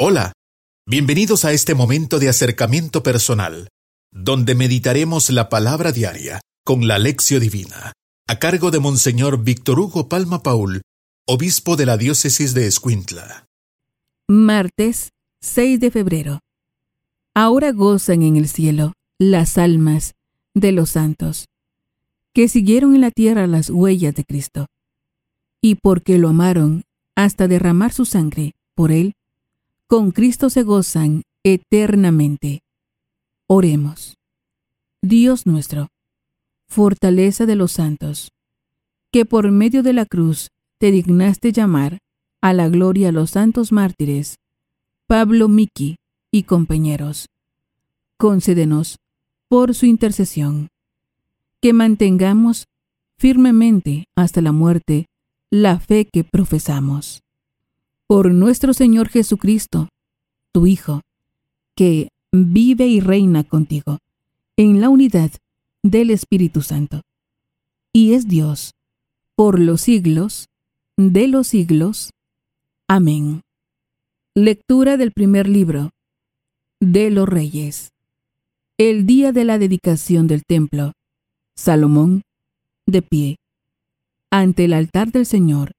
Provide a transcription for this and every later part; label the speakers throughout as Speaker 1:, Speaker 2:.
Speaker 1: Hola, bienvenidos a este momento de acercamiento personal, donde meditaremos la palabra diaria con la lección divina, a cargo de Monseñor Víctor Hugo Palma Paul, obispo de la diócesis de Escuintla.
Speaker 2: Martes 6 de febrero. Ahora gozan en el cielo las almas de los santos, que siguieron en la tierra las huellas de Cristo, y porque lo amaron hasta derramar su sangre por él, con Cristo se gozan eternamente. Oremos. Dios nuestro, fortaleza de los santos, que por medio de la cruz te dignaste llamar a la gloria a los santos mártires, Pablo Miki y compañeros. Concédenos, por su intercesión, que mantengamos firmemente hasta la muerte la fe que profesamos por nuestro Señor Jesucristo, tu Hijo, que vive y reina contigo en la unidad del Espíritu Santo, y es Dios por los siglos de los siglos. Amén. Lectura del primer libro de los Reyes. El día de la dedicación del templo, Salomón, de pie, ante el altar del Señor,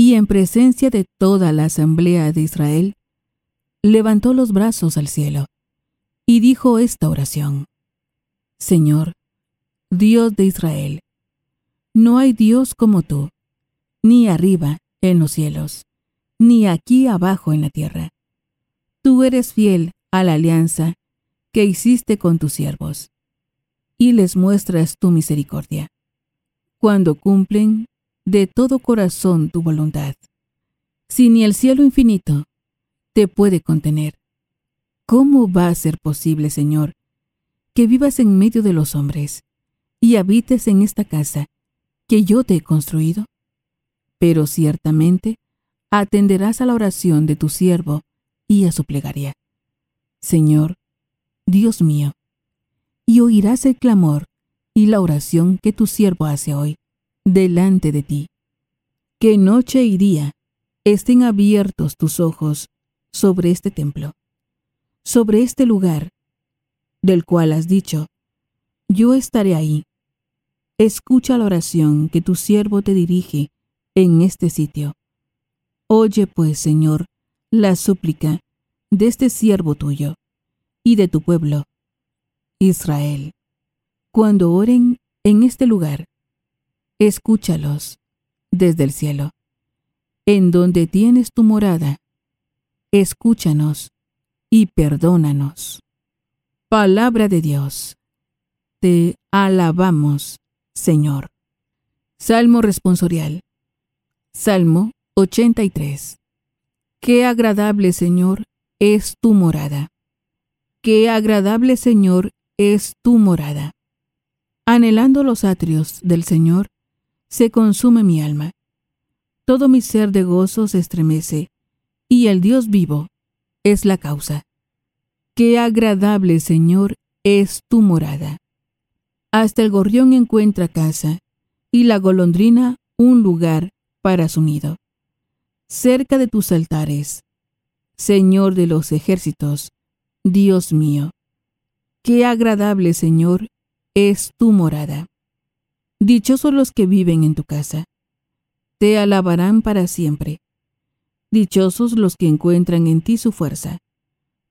Speaker 2: y en presencia de toda la asamblea de Israel, levantó los brazos al cielo y dijo esta oración. Señor, Dios de Israel, no hay Dios como tú, ni arriba en los cielos, ni aquí abajo en la tierra. Tú eres fiel a la alianza que hiciste con tus siervos, y les muestras tu misericordia, cuando cumplen de todo corazón tu voluntad. Si ni el cielo infinito te puede contener, ¿cómo va a ser posible, Señor, que vivas en medio de los hombres y habites en esta casa que yo te he construido? Pero ciertamente atenderás a la oración de tu siervo y a su plegaria. Señor, Dios mío, y oirás el clamor y la oración que tu siervo hace hoy delante de ti. Que noche y día estén abiertos tus ojos sobre este templo, sobre este lugar, del cual has dicho, yo estaré ahí. Escucha la oración que tu siervo te dirige en este sitio. Oye pues, Señor, la súplica de este siervo tuyo y de tu pueblo, Israel, cuando oren en este lugar escúchalos desde el cielo. En donde tienes tu morada, escúchanos y perdónanos. Palabra de Dios. Te alabamos, Señor. Salmo responsorial. Salmo 83. Qué agradable, Señor, es tu morada. Qué agradable, Señor, es tu morada. Anhelando los atrios del Señor, se consume mi alma. Todo mi ser de gozo se estremece, y el Dios vivo es la causa. Qué agradable, Señor, es tu morada. Hasta el gorrión encuentra casa, y la golondrina un lugar para su nido. Cerca de tus altares, Señor de los ejércitos, Dios mío. Qué agradable, Señor, es tu morada. Dichosos los que viven en tu casa. Te alabarán para siempre. Dichosos los que encuentran en ti su fuerza,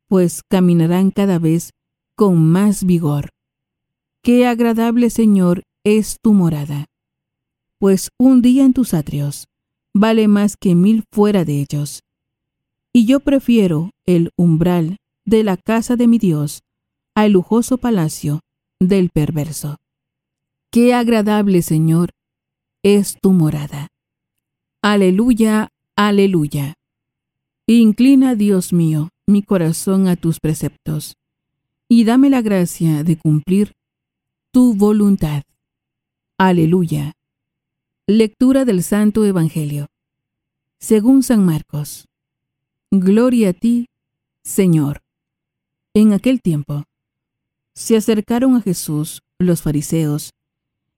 Speaker 2: pues caminarán cada vez con más vigor. Qué agradable, Señor, es tu morada, pues un día en tus atrios vale más que mil fuera de ellos. Y yo prefiero el umbral de la casa de mi Dios al lujoso palacio del perverso. Qué agradable, Señor, es tu morada. Aleluya, aleluya. Inclina, Dios mío, mi corazón a tus preceptos, y dame la gracia de cumplir tu voluntad. Aleluya. Lectura del Santo Evangelio. Según San Marcos. Gloria a ti, Señor. En aquel tiempo, se acercaron a Jesús los fariseos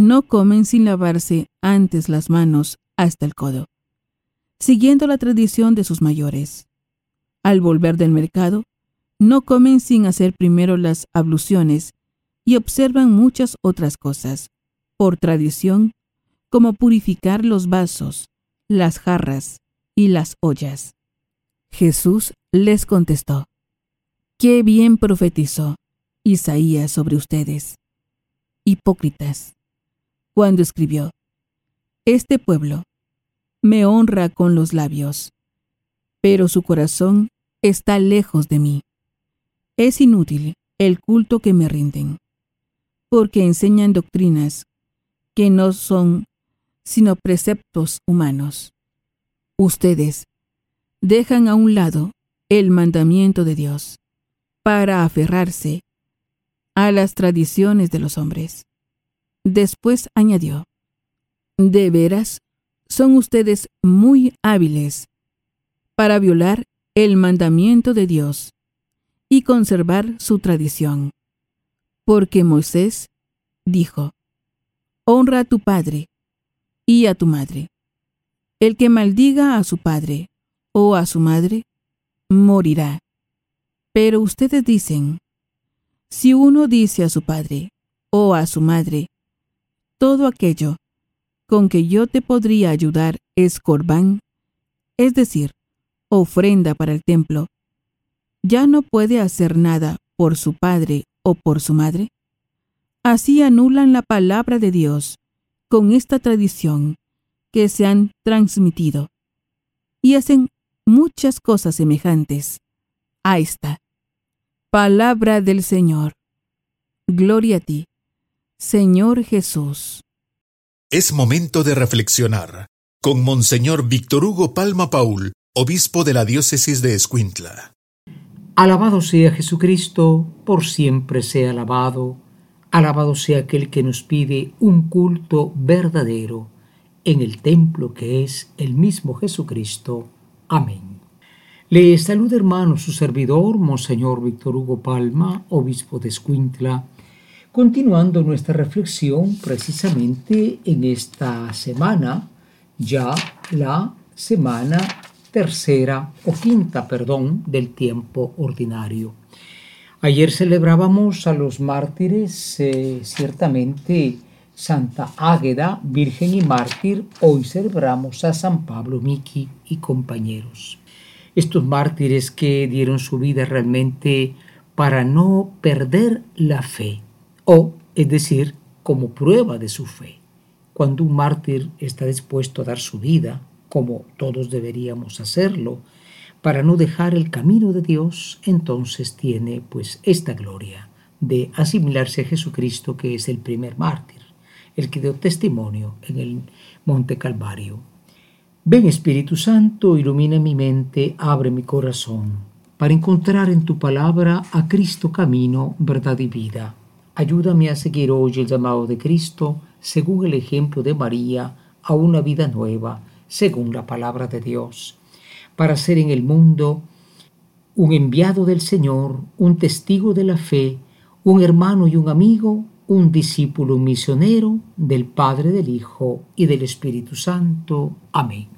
Speaker 2: no comen sin lavarse antes las manos hasta el codo, siguiendo la tradición de sus mayores. Al volver del mercado, no comen sin hacer primero las abluciones y observan muchas otras cosas, por tradición, como purificar los vasos, las jarras y las ollas. Jesús les contestó, Qué bien profetizó Isaías sobre ustedes, hipócritas, cuando escribió, Este pueblo me honra con los labios, pero su corazón está lejos de mí. Es inútil el culto que me rinden, porque enseñan doctrinas que no son sino preceptos humanos. Ustedes dejan a un lado el mandamiento de Dios para aferrarse a las tradiciones de los hombres. Después añadió, De veras, son ustedes muy hábiles para violar el mandamiento de Dios y conservar su tradición. Porque Moisés dijo, Honra a tu padre y a tu madre. El que maldiga a su padre o a su madre, morirá. Pero ustedes dicen, si uno dice a su padre o a su madre, todo aquello con que yo te podría ayudar es corbán, es decir, ofrenda para el templo, ya no puede hacer nada por su padre o por su madre? Así anulan la palabra de Dios con esta tradición que se han transmitido y hacen muchas cosas semejantes a esta. Palabra del Señor. Gloria a ti, Señor Jesús.
Speaker 1: Es momento de reflexionar con Monseñor Víctor Hugo Palma Paul obispo de la diócesis de Escuintla.
Speaker 3: Alabado sea Jesucristo, por siempre sea alabado. Alabado sea aquel que nos pide un culto verdadero en el templo que es el mismo Jesucristo. Amén. Le saluda hermano su servidor, Monseñor Víctor Hugo Palma, obispo de Escuintla, continuando nuestra reflexión precisamente en esta semana, ya la semana tercera o quinta, perdón, del tiempo ordinario. Ayer celebrábamos a los mártires, eh, ciertamente Santa Águeda, Virgen y Mártir, hoy celebramos a San Pablo Miki y compañeros. Estos mártires que dieron su vida realmente para no perder la fe, o es decir, como prueba de su fe. Cuando un mártir está dispuesto a dar su vida, como todos deberíamos hacerlo, para no dejar el camino de Dios, entonces tiene pues esta gloria de asimilarse a Jesucristo, que es el primer mártir, el que dio testimonio en el Monte Calvario. Ven Espíritu Santo, ilumina mi mente, abre mi corazón, para encontrar en tu palabra a Cristo camino, verdad y vida. Ayúdame a seguir hoy el llamado de Cristo, según el ejemplo de María, a una vida nueva, según la palabra de Dios, para ser en el mundo un enviado del Señor, un testigo de la fe, un hermano y un amigo, un discípulo misionero del Padre, del Hijo y del Espíritu Santo. Amén.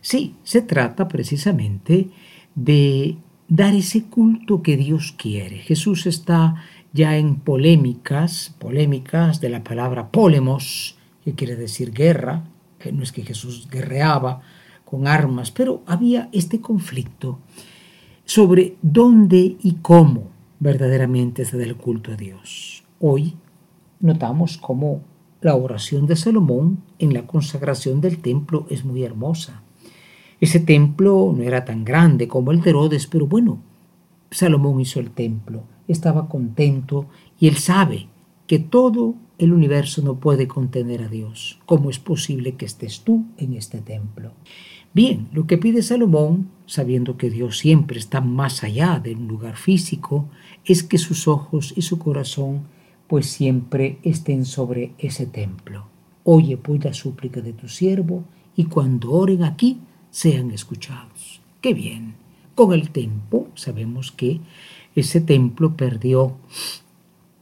Speaker 3: Sí, se trata precisamente de dar ese culto que Dios quiere. Jesús está ya en polémicas, polémicas de la palabra polemos, que quiere decir guerra, no es que Jesús guerreaba con armas, pero había este conflicto sobre dónde y cómo verdaderamente se da el culto a Dios. Hoy notamos cómo la oración de Salomón en la consagración del templo es muy hermosa. Ese templo no era tan grande como el de Herodes, pero bueno, Salomón hizo el templo, estaba contento y él sabe que todo el universo no puede contener a Dios. ¿Cómo es posible que estés tú en este templo? Bien, lo que pide Salomón, sabiendo que Dios siempre está más allá de un lugar físico, es que sus ojos y su corazón pues siempre estén sobre ese templo. Oye pues la súplica de tu siervo y cuando oren aquí sean escuchados. Qué bien. Con el tiempo sabemos que ese templo perdió,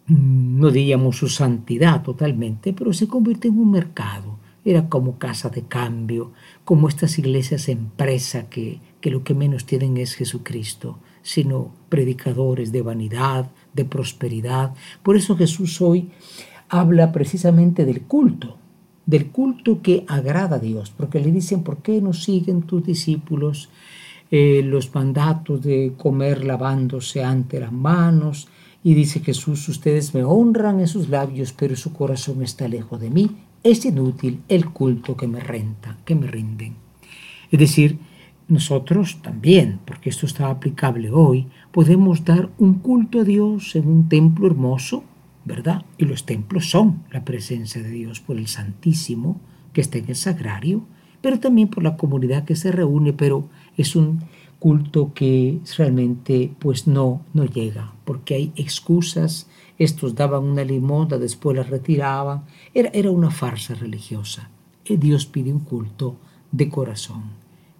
Speaker 3: mm, no diríamos su santidad totalmente, pero se convirtió en un mercado. Era como casa de cambio, como estas iglesias empresa que, que lo que menos tienen es Jesucristo, sino predicadores de vanidad, de prosperidad. Por eso Jesús hoy habla precisamente del culto, del culto que agrada a Dios, porque le dicen, ¿por qué no siguen tus discípulos eh, los mandatos de comer lavándose ante las manos? Y dice Jesús, ustedes me honran en sus labios, pero su corazón está lejos de mí. Es inútil el culto que me renta, que me rinden. Es decir, nosotros también, porque esto está aplicable hoy, podemos dar un culto a Dios en un templo hermoso, ¿verdad? Y los templos son la presencia de Dios por el Santísimo que está en el sagrario, pero también por la comunidad que se reúne, pero es un culto que realmente pues no, no llega, porque hay excusas, estos daban una limosna, después la retiraban, era, era una farsa religiosa. Y Dios pide un culto de corazón.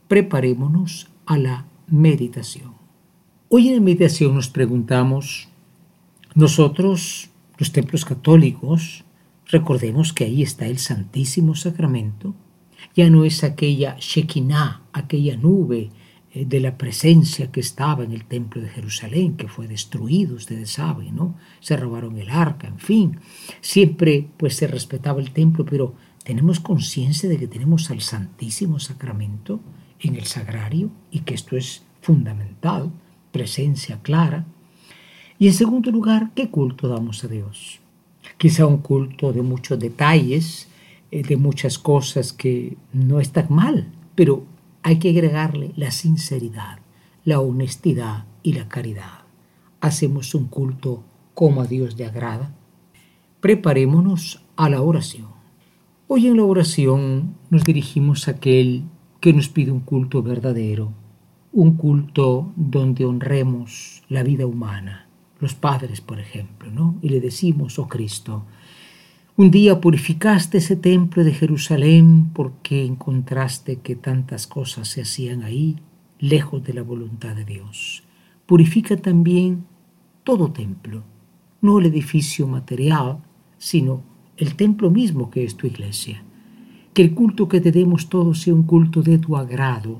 Speaker 3: Preparémonos a la meditación. Hoy en la meditación nos preguntamos, nosotros los templos católicos, recordemos que ahí está el Santísimo Sacramento, ya no es aquella Shekinah, aquella nube eh, de la presencia que estaba en el templo de Jerusalén, que fue destruido, ustedes saben, ¿no? Se robaron el arca, en fin. Siempre pues se respetaba el templo, pero tenemos conciencia de que tenemos al Santísimo Sacramento en el sagrario y que esto es fundamental, presencia clara. Y en segundo lugar, ¿qué culto damos a Dios? Quizá un culto de muchos detalles, de muchas cosas que no están mal, pero hay que agregarle la sinceridad, la honestidad y la caridad. Hacemos un culto como a Dios le agrada. Preparémonos a la oración. Hoy en la oración nos dirigimos a aquel que nos pide un culto verdadero, un culto donde honremos la vida humana, los padres, por ejemplo, ¿no? Y le decimos, oh Cristo, un día purificaste ese templo de Jerusalén porque encontraste que tantas cosas se hacían ahí, lejos de la voluntad de Dios. Purifica también todo templo, no el edificio material, sino el templo mismo que es tu iglesia. Que el culto que te demos todos sea un culto de tu agrado,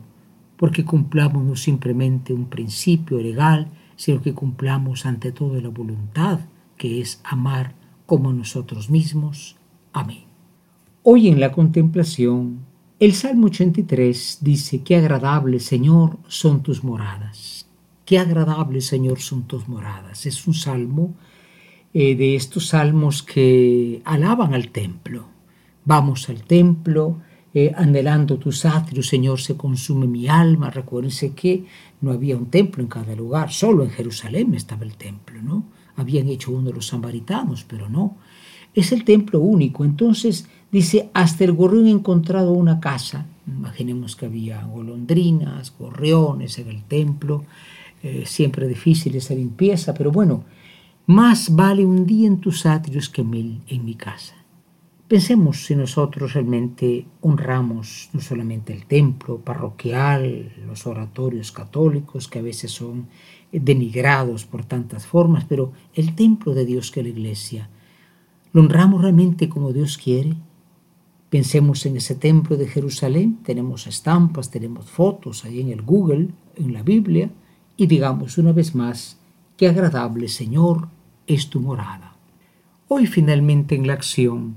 Speaker 3: porque cumplamos no simplemente un principio legal, sino que cumplamos ante todo la voluntad, que es amar como nosotros mismos. Amén. Hoy en la contemplación, el Salmo 83 dice, qué agradable Señor son tus moradas. Qué agradable Señor son tus moradas. Es un salmo eh, de estos salmos que alaban al templo. Vamos al templo, eh, anhelando tus atrios, Señor, se consume mi alma. Recuérdense que no había un templo en cada lugar, solo en Jerusalén estaba el templo, ¿no? Habían hecho uno de los samaritanos, pero no. Es el templo único. Entonces dice, hasta el gorrión ha encontrado una casa. Imaginemos que había golondrinas, gorriones en el templo, eh, siempre difícil esa limpieza, pero bueno, más vale un día en tus atrios que mil en mi casa. Pensemos si nosotros realmente honramos no solamente el templo parroquial, los oratorios católicos, que a veces son denigrados por tantas formas, pero el templo de Dios que es la iglesia, ¿lo honramos realmente como Dios quiere? Pensemos en ese templo de Jerusalén, tenemos estampas, tenemos fotos ahí en el Google, en la Biblia, y digamos una vez más, qué agradable Señor es tu morada. Hoy finalmente en la acción,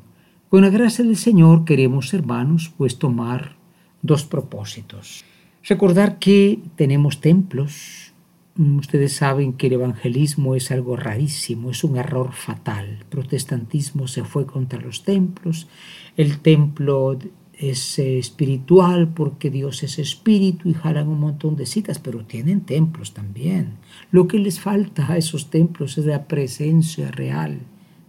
Speaker 3: con la gracia del Señor queremos, hermanos, pues tomar dos propósitos. Recordar que tenemos templos. Mm, ustedes saben que el evangelismo es algo rarísimo, es un error fatal. El protestantismo se fue contra los templos. El templo es eh, espiritual porque Dios es espíritu y jalan un montón de citas, pero tienen templos también. Lo que les falta a esos templos es la presencia real.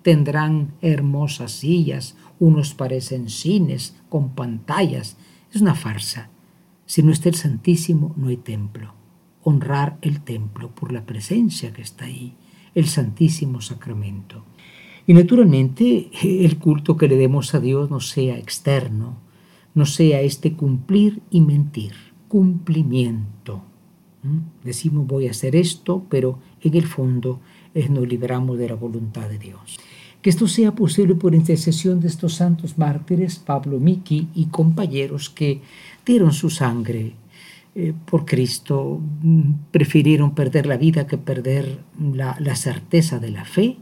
Speaker 3: Tendrán hermosas sillas, unos parecen cines con pantallas. Es una farsa. Si no está el Santísimo, no hay templo. Honrar el templo por la presencia que está ahí, el Santísimo Sacramento. Y naturalmente el culto que le demos a Dios no sea externo, no sea este cumplir y mentir, cumplimiento. ¿Mm? Decimos voy a hacer esto, pero en el fondo es nos libramos de la voluntad de Dios. Que esto sea posible por intercesión de estos santos mártires, Pablo Miki y compañeros que dieron su sangre eh, por Cristo, mm, prefirieron perder la vida que perder la, la certeza de la fe,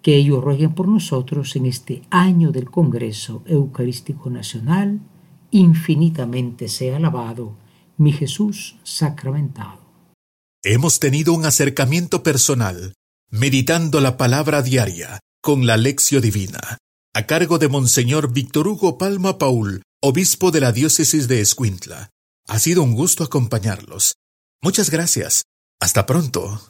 Speaker 3: que ellos rueguen por nosotros en este año del Congreso Eucarístico Nacional, infinitamente sea alabado mi Jesús sacramentado.
Speaker 1: Hemos tenido un acercamiento personal, meditando la palabra diaria con la lección divina, a cargo de Monseñor Víctor Hugo Palma Paul, obispo de la diócesis de Escuintla. Ha sido un gusto acompañarlos. Muchas gracias. Hasta pronto.